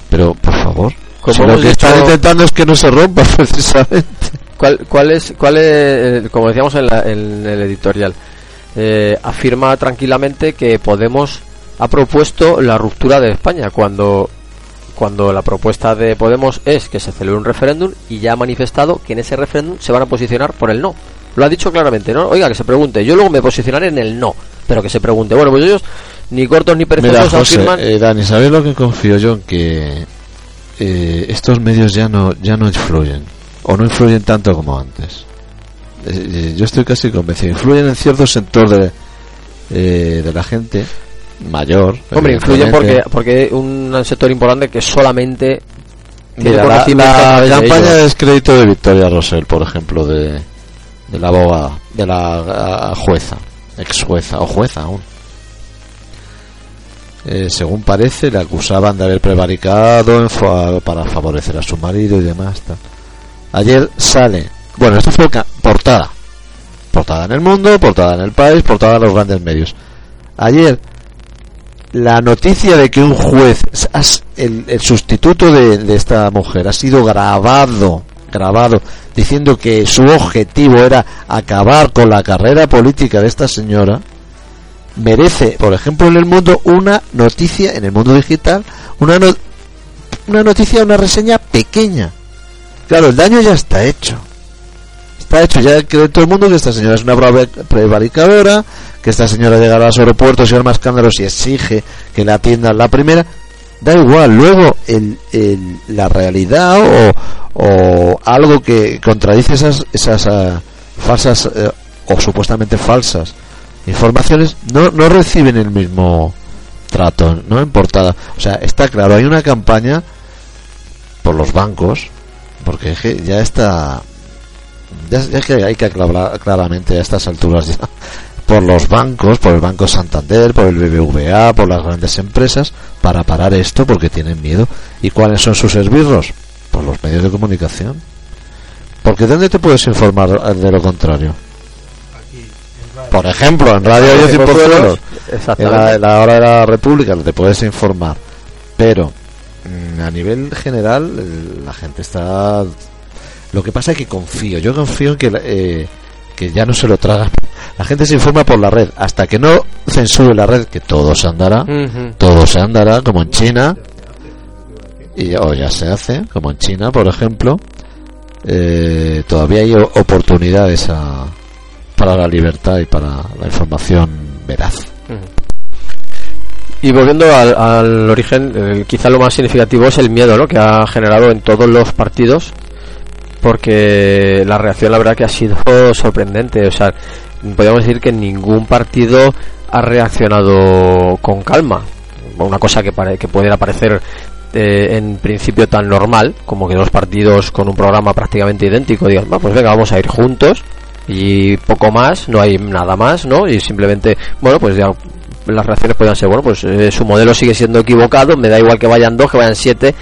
Pero por favor Como si lo que están intentando es que no se rompa precisamente ¿Cuál, cuál es, cuál es eh, como decíamos en, la- en el editorial, eh, afirma tranquilamente que Podemos ha propuesto la ruptura de España cuando cuando la propuesta de Podemos es que se celebre un referéndum y ya ha manifestado que en ese referéndum se van a posicionar por el no. Lo ha dicho claramente, ¿no? Oiga, que se pregunte. Yo luego me posicionaré en el no, pero que se pregunte. Bueno, pues ellos ni cortos ni perezosos afirman. eh, Dani, ¿sabes lo que confío yo? En que eh, estos medios ya no, ya no influyen, o no influyen tanto como antes. Eh, eh, yo estoy casi convencido. Influyen en cierto sector de, eh, de la gente mayor. Hombre, influyen porque, porque un sector importante que solamente tiene Mira, la, conocimiento a la través de campaña ellos. de descrédito de Victoria Rosell, por ejemplo, de, de la abogada, de la ah, jueza, ex jueza o jueza aún. Eh, según parece, le acusaban de haber prevaricado en fa- para favorecer a su marido y demás. tal. Ayer sale, bueno, esto fue portada, portada en el mundo, portada en el país, portada en los grandes medios. Ayer la noticia de que un juez, el sustituto de, de esta mujer, ha sido grabado, grabado, diciendo que su objetivo era acabar con la carrera política de esta señora, merece, por ejemplo, en el mundo, una noticia, en el mundo digital, una, no- una noticia, una reseña pequeña. Claro, el daño ya está hecho. Está hecho, ya cree todo el mundo que esta señora es una prevaricadora, que esta señora llega a los aeropuertos y arma escándalos y exige que la atiendan la primera. Da igual, luego el, el- la realidad o, o algo que contradice esas, esas ah, falsas eh, o supuestamente falsas informaciones no, no reciben el mismo trato, no en portada. O sea, está claro, hay una campaña por los bancos, porque es que ya está ya, ya es que hay que aclarar claramente a estas alturas ya por los bancos, por el Banco Santander, por el BBVA, por las grandes empresas, para parar esto porque tienen miedo. ¿Y cuáles son sus esbirros? Por los medios de comunicación. Porque ¿dónde te puedes informar de lo contrario? Por ejemplo, en Radio En Yo Cienfuegos, Cienfuegos, en la, en la hora de la República, te puedes informar. Pero a nivel general, el- la gente está. Lo que pasa es que confío, yo confío en que, eh, que ya no se lo tragan. La gente se informa por la red. Hasta que no censure la red, que todo se andará, todo se andará, como en China. y o ya se hace, como en China, por ejemplo, eh, todavía hay oportunidades a- para la libertad y para la información veraz. Y volviendo al, al origen, eh, quizá lo más significativo es el miedo ¿no? que ha generado en todos los partidos, porque la reacción la verdad que ha sido sorprendente. O sea, podríamos decir que ningún partido ha reaccionado con calma. Una cosa que, pare- que pudiera parecer eh, en principio tan normal, como que dos partidos con un programa prácticamente idéntico digan, "Va, pues venga, vamos a ir juntos y poco más, no hay nada más, ¿no? Y simplemente, bueno, pues ya las reacciones puedan ser, bueno, pues eh, su modelo sigue siendo equivocado, me da igual que vayan dos, que vayan siete,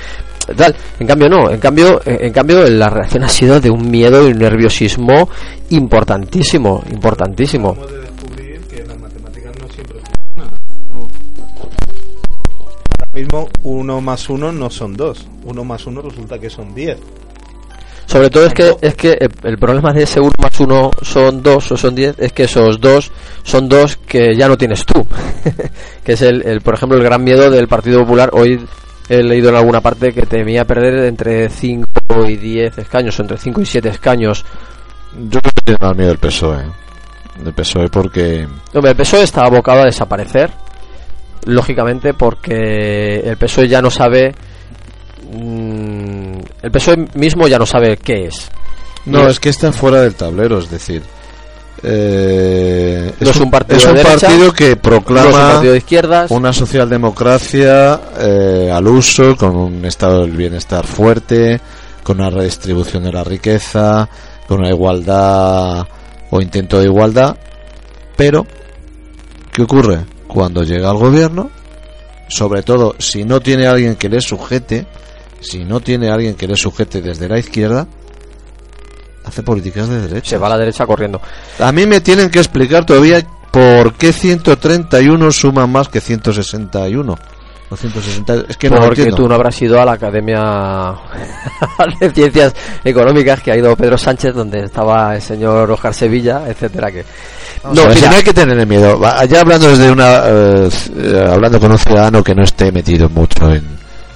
tal. En cambio no, en cambio, eh, en cambio la reacción ha sido de un miedo y un nerviosismo importantísimo, importantísimo. Mismo uno más uno no son dos, uno más uno resulta que son diez. Sobre todo es que es que el, problema de ese uno más uno son dos o son diez es que esos dos son dos que ya no tienes tú, que es el, el, por ejemplo el gran miedo del Partido Popular. Hoy he leído en alguna parte que temía perder entre 5 y 10 escaños o entre 5 y 7 escaños. Yo creo que tiene más miedo el PSOE. El PSOE porque Hombre, el PSOE está abocado a desaparecer, lógicamente, porque el PSOE ya no sabe. Mm, el PSOE mismo ya no sabe qué es. No, es que está fuera del tablero, es decir. eh, No es un partido es de un derecha, partido que proclama no es un partido de izquierdas. una socialdemocracia eh, al uso, con un estado del bienestar fuerte, con una redistribución de la riqueza, con una igualdad o intento de igualdad. Pero, ¿qué ocurre? Cuando llega al gobierno, sobre todo si no tiene alguien que le sujete, si no tiene alguien que le sujete desde la izquierda, hace políticas de derecha. Se va a la derecha corriendo. A mí me tienen que explicar todavía por qué 131 suma más que 161. O 160, es que no lo porque entiendo. tú no habrás ido a la Academia de Ciencias Económicas que ha ido Pedro Sánchez, donde estaba el señor Oscar Sevilla, etcétera. Que No, mira, si no hay que tener miedo. Ya hablando desde una, eh, eh, hablando con un ciudadano que no esté metido mucho en,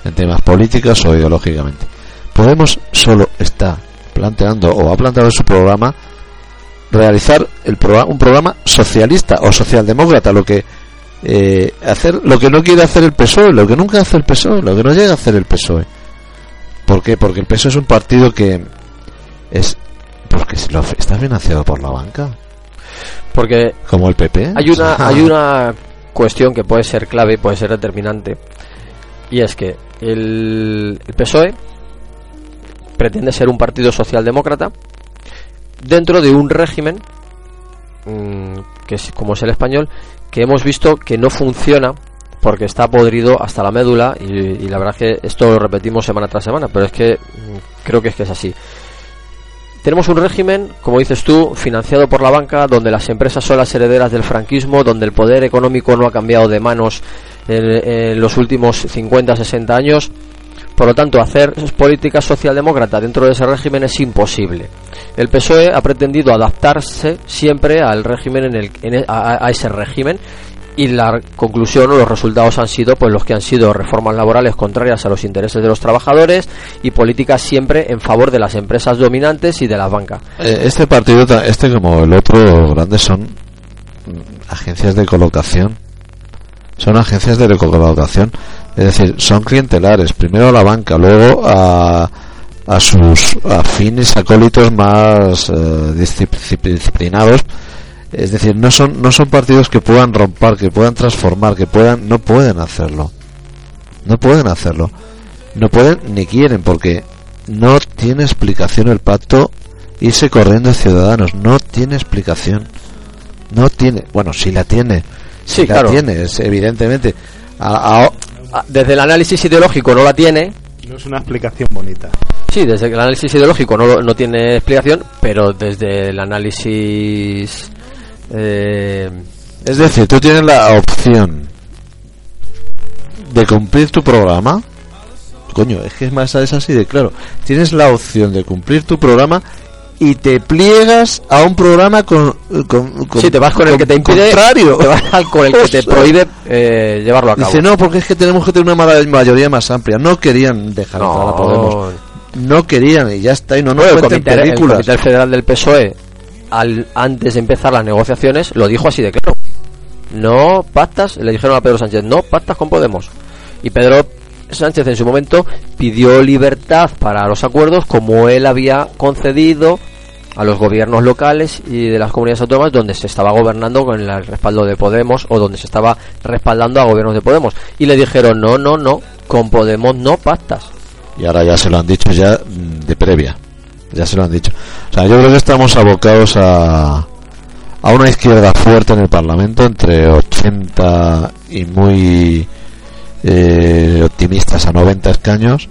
en temas políticos o ideológicamente. Podemos solo está planteando o ha planteado en su programa realizar el programa, un programa socialista o socialdemócrata, lo que eh, hacer lo que no quiere hacer el PSOE, lo que nunca hace el PSOE, lo que no llega a hacer el PSOE. ¿Por qué? Porque el PSOE es un partido que es porque lo, está financiado por la banca. porque Como el PP. hay una hay una cuestión que puede ser clave y puede ser determinante y es que el, PSOE pretende ser un partido socialdemócrata dentro de un régimen mm, que es como es el español que hemos visto que no funciona porque está podrido hasta la médula y, y la verdad que esto lo repetimos semana tras semana pero es que mm, creo que es que es así tenemos un régimen, como dices tú, financiado por la banca, donde las empresas son las herederas del franquismo, donde el poder económico no ha cambiado de manos en, los últimos 50, 60 años. Por lo tanto, hacer política socialdemócrata dentro de ese régimen es imposible. El PSOE ha pretendido adaptarse siempre al régimen en el, en e- a ese régimen y la conclusión o los resultados han sido pues los que han sido reformas laborales contrarias a los intereses de los trabajadores y políticas siempre en favor de las empresas dominantes y de la banca. Eh, Este partido, este como el otro grande, son mm, agencias de colocación. Son agencias de colocación. Es decir, son clientelares. Primero a la banca, luego a, a sus afines acólitos más eh, discip- disciplinados. Es decir, no son, no son partidos que puedan romper, que puedan transformar, que puedan, no pueden hacerlo. No pueden hacerlo. No pueden ni quieren porque no tiene explicación el pacto irse corriendo a ciudadanos. No tiene explicación. No tiene. Bueno, sí la tiene. Sí, la claro. tiene, es evidentemente. A- a- Ah, Desde el análisis ideológico no la tiene. No es una explicación bonita. Sí, desde el análisis ideológico no, lo- no tiene explicación, pero desde el análisis... eh, es decir, tú tienes la opción de cumplir tu programa. Coño, es que es más es así de claro. Tienes la opción de cumplir tu programa y te pliegas a un programa con, con, con- Sí, te vas con el que te impide, contrario. te vas con el que te prohíbe eh, llevarlo a cabo. Dice, no, porque es que tenemos que tener una ma- mayoría más amplia. No querían dejar No. entrar a Podemos. No querían y ya está. Y no nos Bueno, el, comité, el. Comité Federal del PSOE, al, antes de empezar las negociaciones, lo dijo así de claro. No pactas, le dijeron a Pedro Sánchez, no pactas con Podemos. Y Pedro Sánchez en su momento pidió libertad para los acuerdos como él había concedido a los gobiernos locales y de las comunidades autónomas donde se estaba gobernando con el respaldo de Podemos o donde se estaba respaldando a gobiernos de Podemos. Y le dijeron, no, no, no, con Podemos no pactas. Y ahora ya se lo han dicho ya mm, de previa. Ya se lo han dicho. O sea, yo creo que estamos abocados a, a una izquierda fuerte en el Parlamento, entre 80 y muy eh, optimistas a 90 escaños,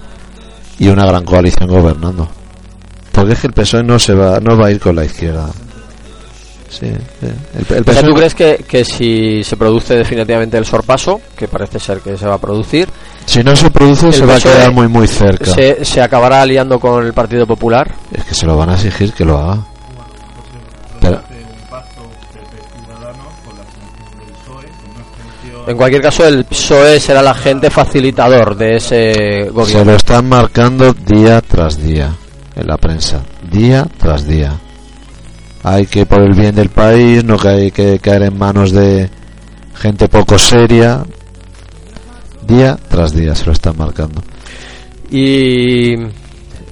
y una gran coalición gobernando. Porque es que el PSOE no se va, no va a ir con la izquierda. Sí. El, el PSOE ¿tú crees que, que si se produce definitivamente el sorpaso, que parece ser que se va a producir, si no se produce se va a quedar muy muy cerca. se, se acabará aliando con el Partido Popular? Es que se lo van a exigir que lo haga. Pero, En cualquier caso, el PSOE será el agente facilitador de ese Se lo gobierno. están marcando día tras día en la prensa, día tras día. Hay que por el bien del país, no que hay que caer en manos de gente poco seria. Día tras día se lo están marcando. Y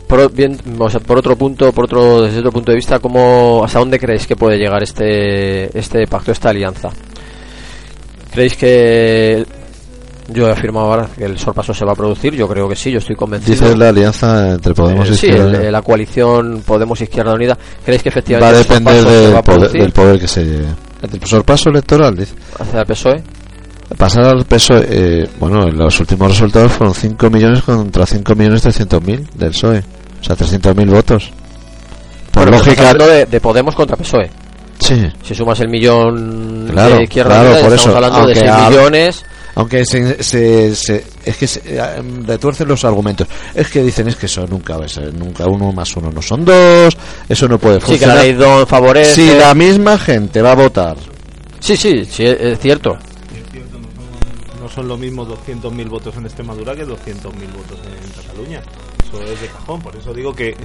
por, bien, o sea, por otro punto, por otro desde otro punto de vista, ¿cómo, ¿hasta dónde creéis que puede llegar este este pacto, esta alianza? ¿Creéis que yo he afirmado ahora que el sorpaso se va a producir? Yo creo que sí, yo estoy convencido. Dices la alianza entre Podemos Eh, y sí, Izquierda el- Unida. la coalición Podemos Izquierda Unida. ¿Creéis que va a efectivamente el depender sorpaso se del va a poder, del poder que se lleve. El sorpaso electoral, dice. hacia el PSOE? Pasar al PSOE, eh, bueno, los últimos resultados fueron 5 millones contra 5 millones 300 mil del PSOE. E. O sea, 300 mil votos. Por Bueno, lógica, estamos hablando de, de Podemos contra PSOE. sí. Si sumas el millón Claro, de Izquierda claro, Unida, por estamos eso, hablando de aunque 6 hab- millones. Aunque se, se, se- es que se, eh, retuercen los argumentos. Es que dicen es que eso nunca va a ser, nunca uno más uno no son dos, eso no puede Sí, que la funcionar. ley favorece. si la misma gente va a votar, Sí, sí, sí, es es cierto. No son lo mismo 200.000 votos en Extremadura que 200.000 votos en Cataluña. Eso es de cajón. Por eso digo que.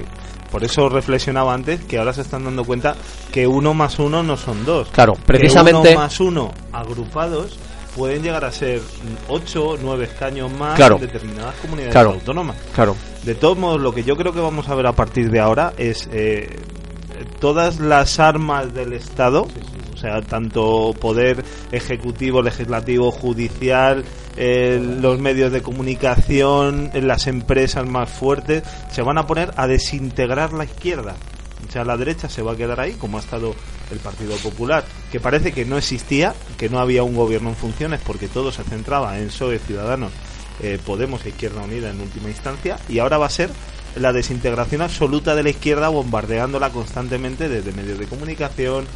Por eso reflexionaba antes que ahora se están dando cuenta que uno más uno no son dos. Claro, Que precisamente- uno más uno agrupados pueden llegar a ser 8 o 9 escaños más Claro. en determinadas comunidades Claro. autónomas. Claro. De todos modos, lo que yo creo que vamos a ver a partir de ahora es eh, todas las armas del Estado, o sea, tanto poder ejecutivo, legislativo, judicial, eh, los medios de comunicación, las empresas más fuertes, se van a poner a desintegrar la izquierda. Sea, la derecha se va a quedar ahí, como ha estado el Partido Popular, que parece que no existía, que no había un gobierno en funciones porque todo se centraba en PSOE, Ciudadanos, eh, Podemos e Izquierda Unida en última instancia, y ahora va a ser la desintegración absoluta de la izquierda bombardeándola constantemente desde medios de comunicación,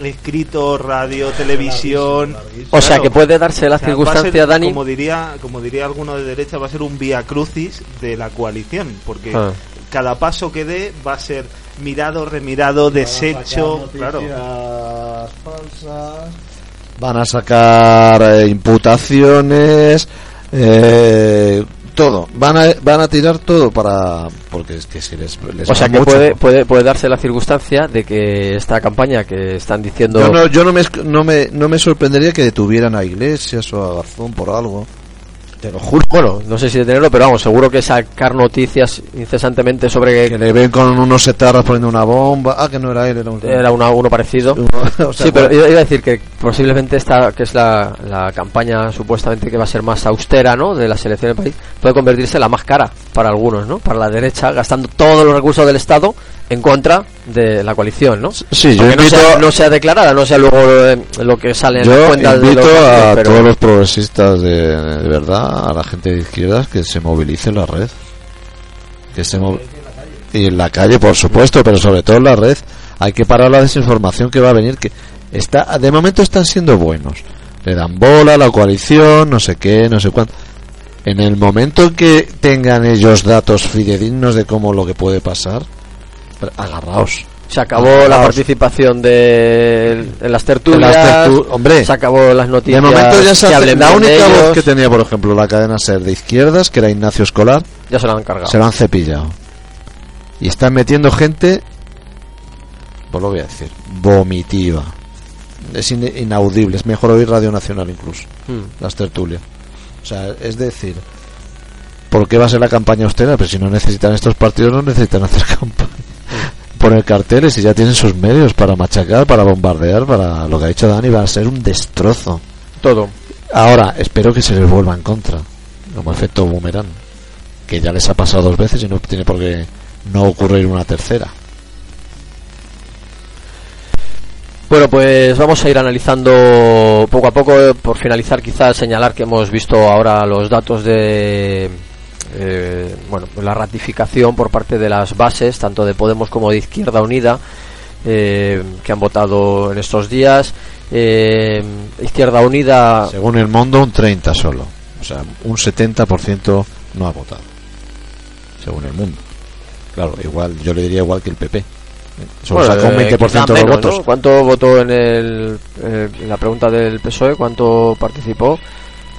escrito, radio, televisión. O sea, que puede darse la O sea, circunstancia, ser, Dani. Como diría, como diría alguno de derecha, va a ser un vía crucis de la coalición, porque Ah. cada paso que dé va a ser mirado, remirado, deshecho. Claro. van a sacar eh, imputaciones, eh, todo, van a, van a tirar todo para, porque es que si les, les O sea que mucho. puede, puede, puede darse la circunstancia de que esta campaña que están diciendo. Yo no, yo no me, no me, no me sorprendería que detuvieran a Iglesias o a Garzón por algo. Te lo juro. Bueno, no sé si detenerlo, pero vamos, seguro que sacar noticias incesantemente sobre Que le ven con unos setarras poniendo una bomba. Ah, que no era él, era un. era una- uno parecido. O sea, sí, pero iba a decir que posiblemente esta, que es la, la campaña supuestamente que va a ser más austera, ¿no? De la selección del país, puede convertirse en la más cara para algunos, ¿no? Para la derecha, gastando todos los recursos del Estado en contra de la coalición, ¿no? Sí, yo no invito sea, no sea declarada, no sea luego eh, lo que sale en Yo las cuentas de los a pero- todos los progresistas de, de verdad, a la gente de izquierdas, que se movilice en la red. Que se mov- y en la calle, por supuesto, pero sobre todo en la red. Hay que parar la desinformación que va a venir. Que está, de momento están siendo buenos. Le dan bola a la coalición, no sé qué, no sé cuánto. En el momento que tengan ellos datos fidedignos de cómo lo que puede pasar, agarraos. Se acabó la participación de en las tertulias. En las tertu- hombre, se acabó las noticias. De momento ya se que hace- hablen la bien de única voz ellos. que tenía, por ejemplo, la cadena ser de izquierdas, que era Ignacio Escolar, Ya se lo han cargado. se lo han cepillado. Y están metiendo gente, pues lo voy a decir, vomitiva. Es in- inaudible, es mejor oír Radio Nacional incluso, Mm. las tertulias. O sea, es decir, ¿por qué va a ser la campaña austera? Pero si no necesitan estos partidos, no necesitan hacer campaña. Poner carteles y ya tienen sus medios para machacar, para bombardear, para lo que ha dicho Dani, va a ser un destrozo. Todo. Ahora, espero que se les vuelva en contra, como efecto boomerang, que ya les ha pasado dos veces y no tiene por qué no ocurrir una tercera. Bueno, pues vamos a ir analizando poco a poco. eh, Por finalizar, quizás señalar que hemos visto ahora los datos de eh, bueno, la ratificación por parte de las bases, tanto de Podemos como de Izquierda Unida, eh, que han votado en estos días. Eh, Izquierda Unida. Según el mundo, un 30 solo. O sea, un 70% no ha votado. Según el mundo. Claro, igual, yo le diría igual que el PP. Solo Bueno, sacó un eh, 20% quizá de los menos, votos. ¿no? ¿Cuánto votó en, el, eh, en la pregunta del PSOE? ¿Cuánto participó?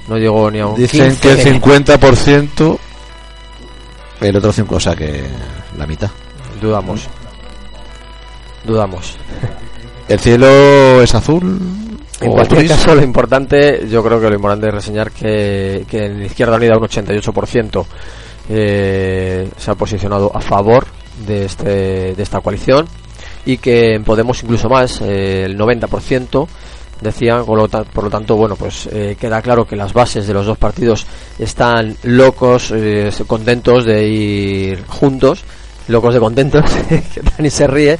No llegó ni a un Dicen 15. que el 50%, el otro 5%, o sea que la mitad. Dudamos. Dudamos. ¿El cielo es azul? En o cualquier gris? caso, lo importante, yo creo que lo importante es reseñar que, que en Izquierda Unida un 88% eh, se ha posicionado a favor de, este, de esta coalición y que en Podemos incluso más, eh, el 90% decían, por lo, ta- por lo tanto, bueno, pues eh, queda claro que las bases de los dos partidos están locos, eh, contentos de ir juntos, locos de contentos, que Dani se ríe.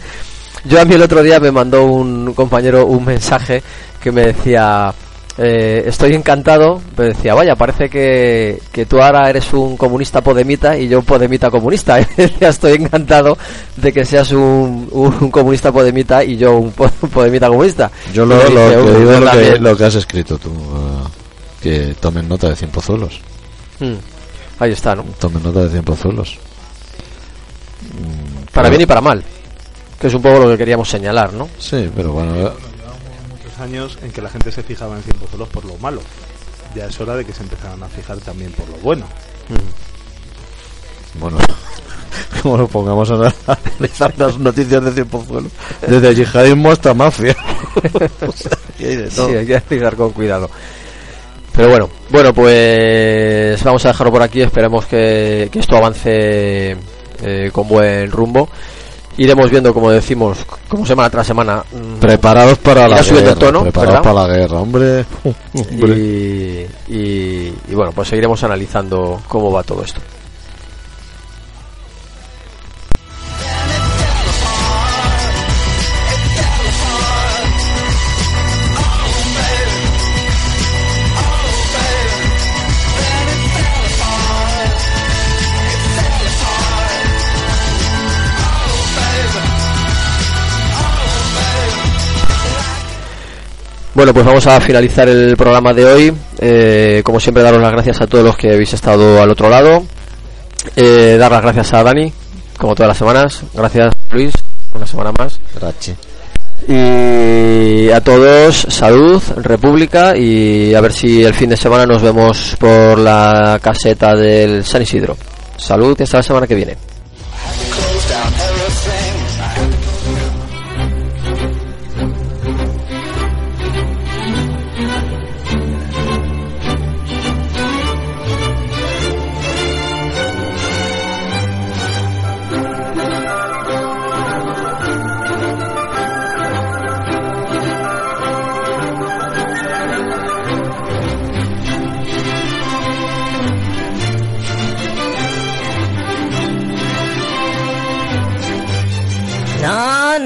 Yo a mí el otro día me mandó un compañero un mensaje que me decía, eh, estoy encantado, pero decía, vaya, parece que, que tú ahora eres un comunista podemita y yo un podemita comunista. Decía, estoy encantado de que seas un, un comunista podemita y yo un po- podemita comunista. Yo lo, Y lo dice, que "Uh, digo lo que, también". lo que has escrito tú. eh, que tomen nota de 100 pozuelos. Mm, Ahí está, ¿no? Tomen nota de 100 pozuelos. Para bien y para mal. Que es un poco lo que queríamos señalar, ¿no? Sí, pero bueno. eh, años en que la gente se fijaba en 100 pozuelos por lo malo. Ya es hora de que se empezaran a fijar también por lo bueno. Bueno, como lo pongamos a analizar las noticias de 100 pozuelos. Desde yihadismo hasta mafia. O sea, aquí hay de todo. Sí, hay que con cuidado. Pero bueno, bueno, pues vamos a dejarlo por aquí. Esperemos que, que esto avance eh, con buen rumbo. Iremos viendo, como decimos, como semana tras semana. mm, Preparados para la guerra. tono, preparados ¿verdad? para la guerra, hombre. Hombre. Y, y- y bueno, pues seguiremos analizando cómo va todo esto. Bueno, pues vamos a finalizar el programa de hoy. Eh, como siempre, daros las gracias a todos los que habéis estado al otro lado. Eh, dar las gracias a Dani, como todas las semanas. Gracias, Luis, una semana más. Gracias. Y a todos, salud, república y a ver si el fin de semana nos vemos por la caseta del San Isidro. Salud y hasta la semana que viene.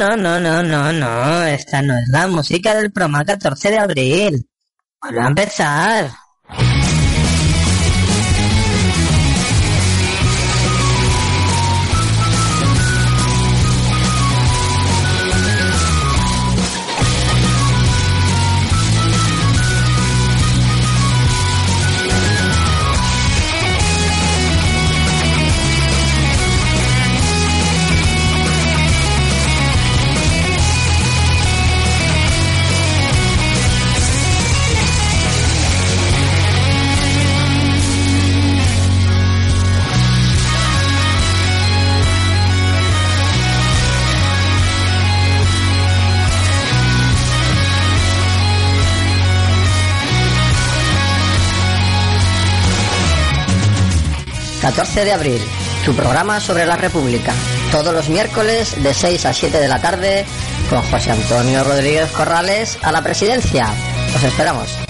No, no, no, no, no. Esta no es la música del programa 14 de abril. Vuelve a empezar. 14 de abril, tu programa sobre la República. Todos los miércoles de 6 a 7 de la tarde con José Antonio Rodríguez Corrales a la presidencia. Os esperamos.